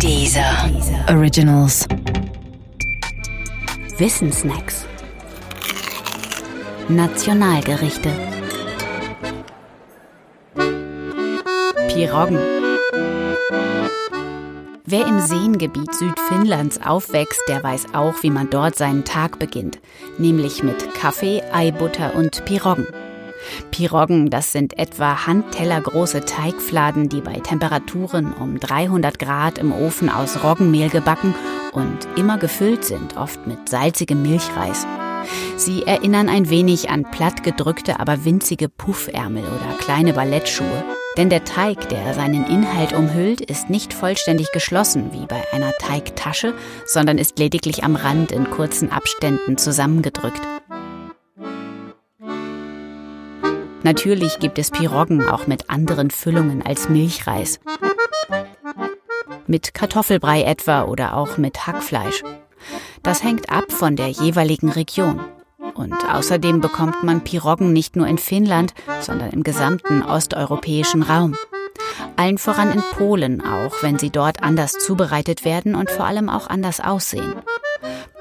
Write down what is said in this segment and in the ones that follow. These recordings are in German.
Dieser Originals. Wissensnacks. Nationalgerichte. Piroggen. Wer im Seengebiet Südfinnlands aufwächst, der weiß auch, wie man dort seinen Tag beginnt, nämlich mit Kaffee, Eibutter und Piroggen. Piroggen, das sind etwa handtellergroße Teigfladen, die bei Temperaturen um 300 Grad im Ofen aus Roggenmehl gebacken und immer gefüllt sind, oft mit salzigem Milchreis. Sie erinnern ein wenig an plattgedrückte, aber winzige Puffärmel oder kleine Ballettschuhe. Denn der Teig, der seinen Inhalt umhüllt, ist nicht vollständig geschlossen wie bei einer Teigtasche, sondern ist lediglich am Rand in kurzen Abständen zusammengedrückt. Natürlich gibt es Piroggen auch mit anderen Füllungen als Milchreis. Mit Kartoffelbrei etwa oder auch mit Hackfleisch. Das hängt ab von der jeweiligen Region. Und außerdem bekommt man Piroggen nicht nur in Finnland, sondern im gesamten osteuropäischen Raum. Allen voran in Polen auch, wenn sie dort anders zubereitet werden und vor allem auch anders aussehen.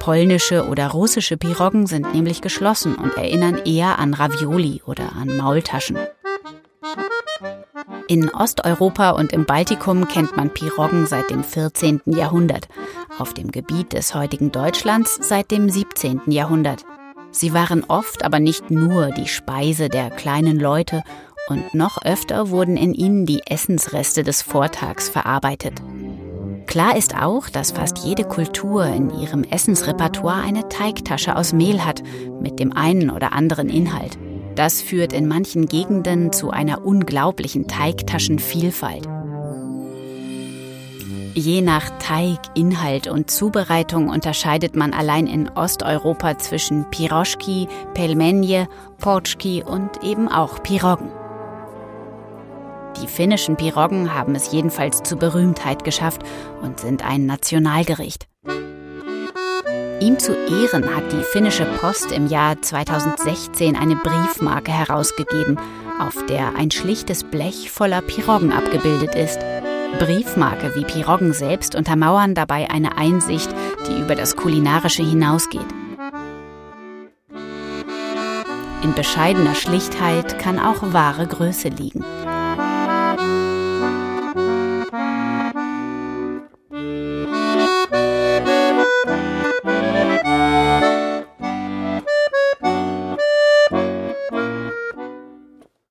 Polnische oder russische Piroggen sind nämlich geschlossen und erinnern eher an Ravioli oder an Maultaschen. In Osteuropa und im Baltikum kennt man Piroggen seit dem 14. Jahrhundert, auf dem Gebiet des heutigen Deutschlands seit dem 17. Jahrhundert. Sie waren oft aber nicht nur die Speise der kleinen Leute und noch öfter wurden in ihnen die Essensreste des Vortags verarbeitet. Klar ist auch, dass fast jede Kultur in ihrem Essensrepertoire eine Teigtasche aus Mehl hat, mit dem einen oder anderen Inhalt. Das führt in manchen Gegenden zu einer unglaublichen Teigtaschenvielfalt. Je nach Teig, Inhalt und Zubereitung unterscheidet man allein in Osteuropa zwischen Piroschki, Pelmenje, Portschki und eben auch Piroggen. Die finnischen Piroggen haben es jedenfalls zur Berühmtheit geschafft und sind ein Nationalgericht. Ihm zu Ehren hat die finnische Post im Jahr 2016 eine Briefmarke herausgegeben, auf der ein schlichtes Blech voller Piroggen abgebildet ist. Briefmarke wie Piroggen selbst untermauern dabei eine Einsicht, die über das Kulinarische hinausgeht. In bescheidener Schlichtheit kann auch wahre Größe liegen.